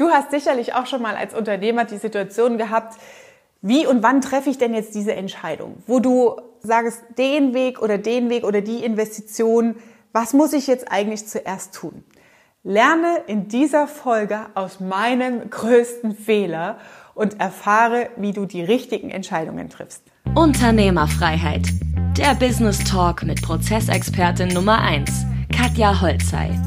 Du hast sicherlich auch schon mal als Unternehmer die Situation gehabt, wie und wann treffe ich denn jetzt diese Entscheidung? Wo du sagst, den Weg oder den Weg oder die Investition, was muss ich jetzt eigentlich zuerst tun? Lerne in dieser Folge aus meinem größten Fehler und erfahre, wie du die richtigen Entscheidungen triffst. Unternehmerfreiheit. Der Business Talk mit Prozessexpertin Nummer 1, Katja Holzei.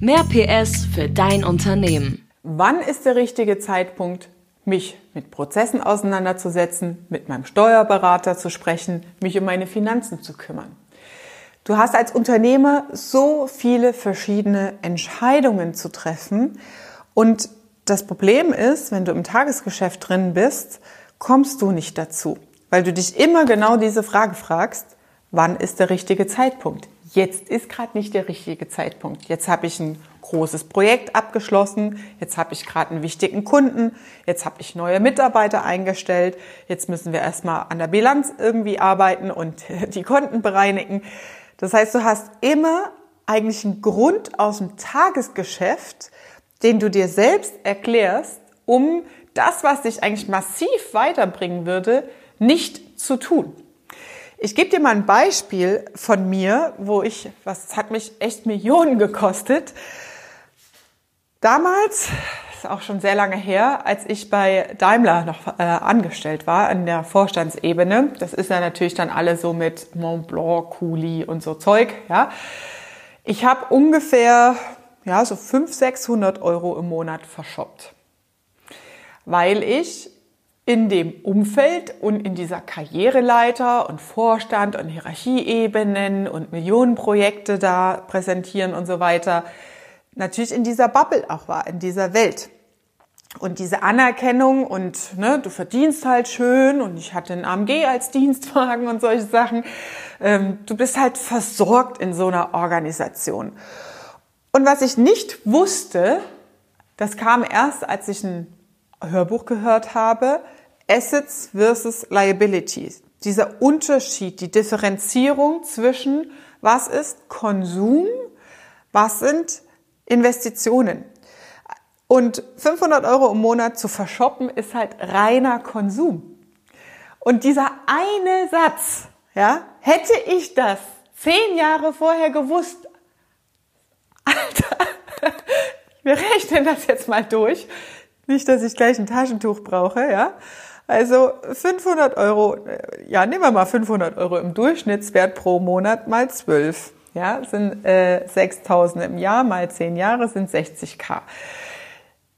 Mehr PS für dein Unternehmen. Wann ist der richtige Zeitpunkt, mich mit Prozessen auseinanderzusetzen, mit meinem Steuerberater zu sprechen, mich um meine Finanzen zu kümmern? Du hast als Unternehmer so viele verschiedene Entscheidungen zu treffen und das Problem ist, wenn du im Tagesgeschäft drin bist, kommst du nicht dazu, weil du dich immer genau diese Frage fragst, wann ist der richtige Zeitpunkt? Jetzt ist gerade nicht der richtige Zeitpunkt. Jetzt habe ich ein großes Projekt abgeschlossen, jetzt habe ich gerade einen wichtigen Kunden, jetzt habe ich neue Mitarbeiter eingestellt, jetzt müssen wir erstmal an der Bilanz irgendwie arbeiten und die Konten bereinigen. Das heißt, du hast immer eigentlich einen Grund aus dem Tagesgeschäft, den du dir selbst erklärst, um das, was dich eigentlich massiv weiterbringen würde, nicht zu tun. Ich gebe dir mal ein Beispiel von mir, wo ich, was hat mich echt Millionen gekostet, Damals, ist auch schon sehr lange her, als ich bei Daimler noch äh, angestellt war, an der Vorstandsebene, das ist ja natürlich dann alle so mit Mont Blanc, Cooley und so Zeug, ja. Ich habe ungefähr, ja, so 500, 600 Euro im Monat verschoppt. Weil ich in dem Umfeld und in dieser Karriereleiter und Vorstand und Hierarchieebenen und Millionenprojekte da präsentieren und so weiter, natürlich in dieser Bubble auch war, in dieser Welt. Und diese Anerkennung und ne, du verdienst halt schön und ich hatte einen AMG als Dienstwagen und solche Sachen. Ähm, du bist halt versorgt in so einer Organisation. Und was ich nicht wusste, das kam erst, als ich ein Hörbuch gehört habe, Assets versus Liabilities. Dieser Unterschied, die Differenzierung zwischen was ist Konsum, was sind Investitionen. Und 500 Euro im Monat zu verschoppen ist halt reiner Konsum. Und dieser eine Satz, ja, hätte ich das zehn Jahre vorher gewusst, Alter, wir rechnen das jetzt mal durch. Nicht, dass ich gleich ein Taschentuch brauche, ja. Also 500 Euro, ja, nehmen wir mal 500 Euro im Durchschnittswert pro Monat mal 12 ja, sind äh, 6.000 im Jahr mal 10 Jahre sind 60k.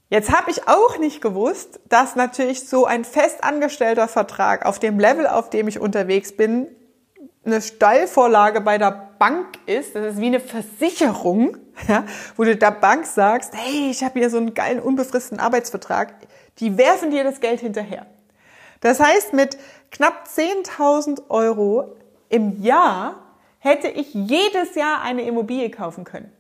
Jetzt habe ich auch nicht gewusst, dass natürlich so ein festangestellter Vertrag auf dem Level, auf dem ich unterwegs bin, eine Steilvorlage bei der Bank ist. Das ist wie eine Versicherung, ja, wo du der Bank sagst, hey, ich habe hier so einen geilen unbefristeten Arbeitsvertrag. Die werfen dir das Geld hinterher. Das heißt, mit knapp 10.000 Euro im Jahr hätte ich jedes Jahr eine Immobilie kaufen können.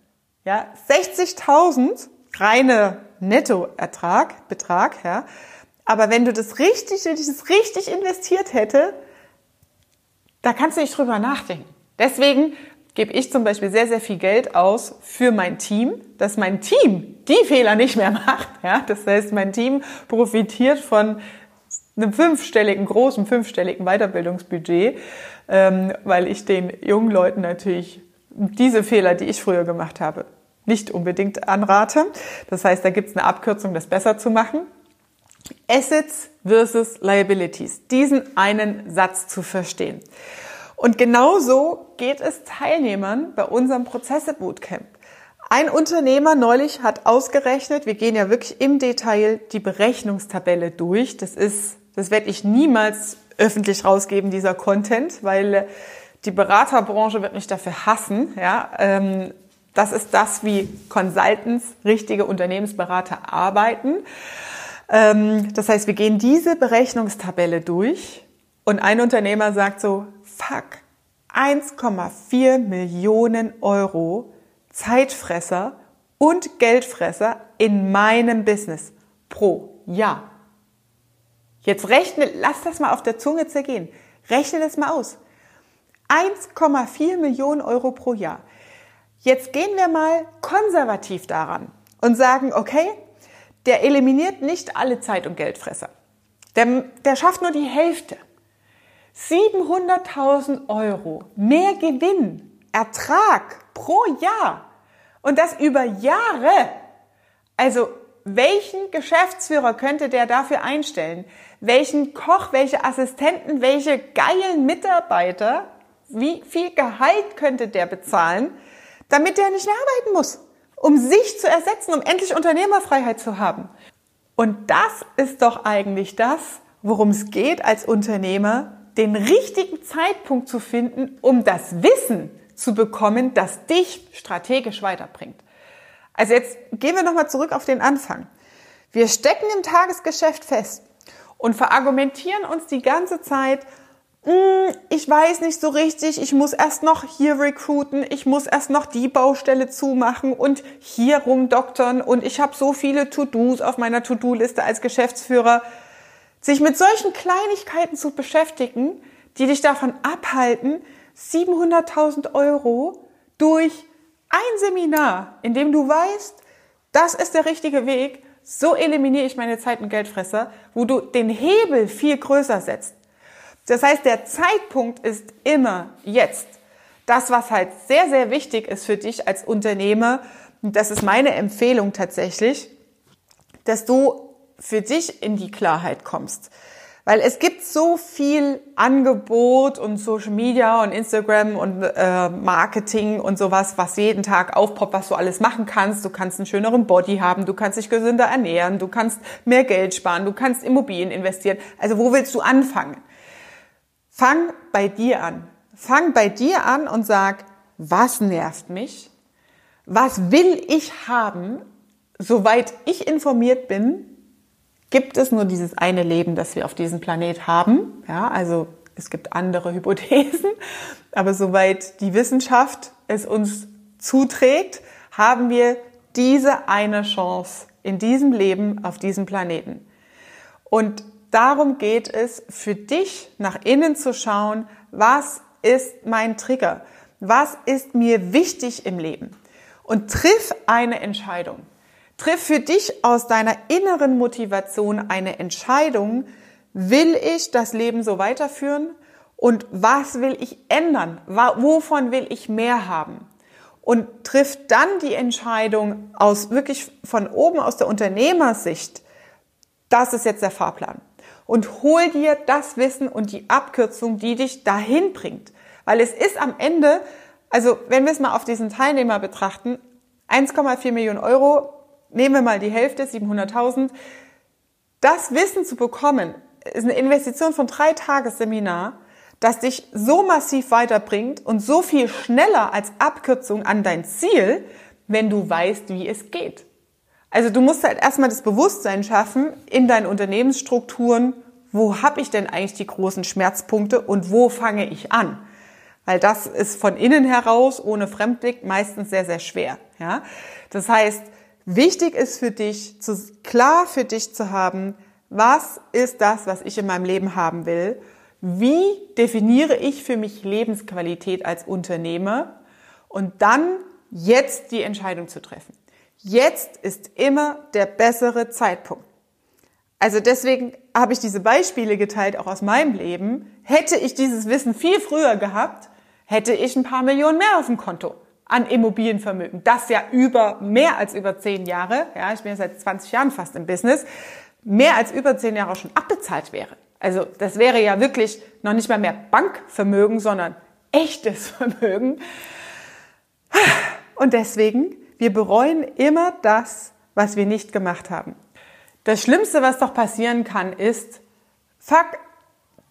Ja, 60.000 reine Nettoertrag, Betrag, ja. Aber wenn du das richtig, wenn ich das richtig investiert hätte, da kannst du nicht drüber nachdenken. Deswegen gebe ich zum Beispiel sehr, sehr viel Geld aus für mein Team, dass mein Team die Fehler nicht mehr macht. Ja? Das heißt, mein Team profitiert von einem fünfstelligen, großen fünfstelligen Weiterbildungsbudget, ähm, weil ich den jungen Leuten natürlich diese Fehler, die ich früher gemacht habe, nicht unbedingt anrate. Das heißt, da gibt es eine Abkürzung, das besser zu machen. Assets versus Liabilities. Diesen einen Satz zu verstehen. Und genauso geht es Teilnehmern bei unserem Prozesse Bootcamp. Ein Unternehmer neulich hat ausgerechnet, wir gehen ja wirklich im Detail die Berechnungstabelle durch. Das ist das werde ich niemals öffentlich rausgeben, dieser Content, weil die Beraterbranche wird mich dafür hassen. Ja, ähm, das ist das, wie Consultants, richtige Unternehmensberater arbeiten. Ähm, das heißt, wir gehen diese Berechnungstabelle durch und ein Unternehmer sagt so, fuck, 1,4 Millionen Euro Zeitfresser und Geldfresser in meinem Business pro Jahr. Jetzt rechne, lass das mal auf der Zunge zergehen. Rechne das mal aus. 1,4 Millionen Euro pro Jahr. Jetzt gehen wir mal konservativ daran und sagen, okay, der eliminiert nicht alle Zeit- und Geldfresser. Der, der schafft nur die Hälfte. 700.000 Euro mehr Gewinn, Ertrag pro Jahr. Und das über Jahre. Also welchen Geschäftsführer könnte der dafür einstellen? Welchen Koch, welche Assistenten, welche geilen Mitarbeiter? Wie viel Gehalt könnte der bezahlen, damit der nicht mehr arbeiten muss? Um sich zu ersetzen, um endlich Unternehmerfreiheit zu haben. Und das ist doch eigentlich das, worum es geht als Unternehmer, den richtigen Zeitpunkt zu finden, um das Wissen zu bekommen, das dich strategisch weiterbringt. Also jetzt gehen wir nochmal zurück auf den Anfang. Wir stecken im Tagesgeschäft fest und verargumentieren uns die ganze Zeit, hm, ich weiß nicht so richtig, ich muss erst noch hier recruiten, ich muss erst noch die Baustelle zumachen und hier rumdoktern und ich habe so viele To-Dos auf meiner To-Do-Liste als Geschäftsführer sich mit solchen Kleinigkeiten zu beschäftigen, die dich davon abhalten, 700.000 Euro durch ein Seminar, in dem du weißt, das ist der richtige Weg, so eliminiere ich meine Zeit- und Geldfresser, wo du den Hebel viel größer setzt. Das heißt, der Zeitpunkt ist immer jetzt. Das, was halt sehr, sehr wichtig ist für dich als Unternehmer, und das ist meine Empfehlung tatsächlich, dass du für dich in die Klarheit kommst. Weil es gibt so viel Angebot und Social Media und Instagram und äh, Marketing und sowas, was jeden Tag aufpoppt, was du alles machen kannst. Du kannst einen schöneren Body haben, du kannst dich gesünder ernähren, du kannst mehr Geld sparen, du kannst Immobilien investieren. Also wo willst du anfangen? Fang bei dir an. Fang bei dir an und sag, was nervt mich? Was will ich haben? Soweit ich informiert bin, gibt es nur dieses eine Leben, das wir auf diesem Planet haben. Ja, also es gibt andere Hypothesen, aber soweit die Wissenschaft es uns zuträgt, haben wir diese eine Chance in diesem Leben auf diesem Planeten. Und darum geht es für dich nach innen zu schauen, was ist mein Trigger? Was ist mir wichtig im Leben? Und triff eine Entscheidung. Triff für dich aus deiner inneren Motivation eine Entscheidung, will ich das Leben so weiterführen und was will ich ändern? Wovon will ich mehr haben? Und triff dann die Entscheidung aus wirklich von oben aus der Unternehmersicht, das ist jetzt der Fahrplan. Und hol dir das Wissen und die Abkürzung, die dich dahin bringt. Weil es ist am Ende, also wenn wir es mal auf diesen Teilnehmer betrachten, 1,4 Millionen Euro nehmen wir mal die Hälfte, 700.000, das Wissen zu bekommen, ist eine Investition von drei Tagesseminar, das dich so massiv weiterbringt und so viel schneller als Abkürzung an dein Ziel, wenn du weißt, wie es geht. Also du musst halt erstmal das Bewusstsein schaffen in deinen Unternehmensstrukturen, wo habe ich denn eigentlich die großen Schmerzpunkte und wo fange ich an? Weil das ist von innen heraus ohne Fremdblick meistens sehr, sehr schwer. Ja? Das heißt, Wichtig ist für dich, zu, klar für dich zu haben, was ist das, was ich in meinem Leben haben will? Wie definiere ich für mich Lebensqualität als Unternehmer? Und dann jetzt die Entscheidung zu treffen. Jetzt ist immer der bessere Zeitpunkt. Also deswegen habe ich diese Beispiele geteilt, auch aus meinem Leben. Hätte ich dieses Wissen viel früher gehabt, hätte ich ein paar Millionen mehr auf dem Konto an Immobilienvermögen, das ja über mehr als über zehn Jahre, ja, ich bin ja seit 20 Jahren fast im Business, mehr als über zehn Jahre schon abbezahlt wäre. Also das wäre ja wirklich noch nicht mal mehr Bankvermögen, sondern echtes Vermögen. Und deswegen, wir bereuen immer das, was wir nicht gemacht haben. Das Schlimmste, was doch passieren kann, ist, fuck,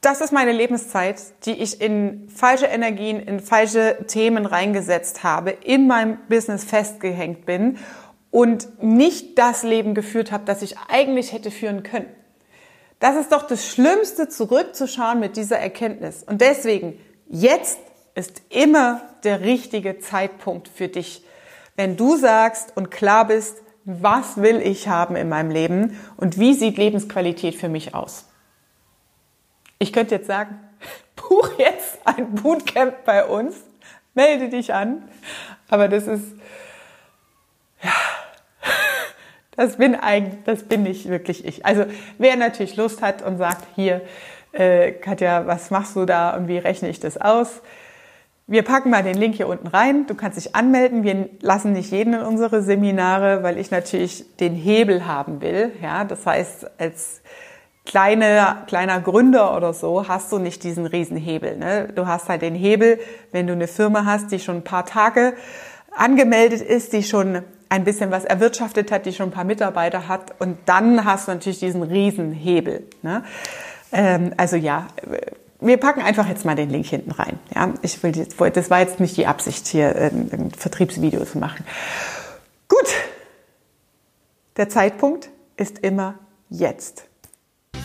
das ist meine Lebenszeit, die ich in falsche Energien, in falsche Themen reingesetzt habe, in meinem Business festgehängt bin und nicht das Leben geführt habe, das ich eigentlich hätte führen können. Das ist doch das Schlimmste, zurückzuschauen mit dieser Erkenntnis. Und deswegen, jetzt ist immer der richtige Zeitpunkt für dich. Wenn du sagst und klar bist, was will ich haben in meinem Leben und wie sieht Lebensqualität für mich aus? Ich könnte jetzt sagen, buch jetzt ein Bootcamp bei uns, melde dich an. Aber das ist, ja, Das bin eigentlich, das bin nicht wirklich ich. Also wer natürlich Lust hat und sagt, hier, äh, Katja, was machst du da und wie rechne ich das aus? Wir packen mal den Link hier unten rein. Du kannst dich anmelden. Wir lassen nicht jeden in unsere Seminare, weil ich natürlich den Hebel haben will. Ja, das heißt, als kleine, kleiner Gründer oder so hast du nicht diesen Riesenhebel. Ne? Du hast halt den Hebel, wenn du eine Firma hast, die schon ein paar Tage angemeldet ist, die schon ein bisschen was erwirtschaftet hat, die schon ein paar Mitarbeiter hat und dann hast du natürlich diesen Riesenhebel. Ne? Ähm, also ja, wir packen einfach jetzt mal den Link hinten rein. Ja, ich will, das war jetzt nicht die Absicht, hier ein Vertriebsvideo zu machen. Gut, der Zeitpunkt ist immer jetzt.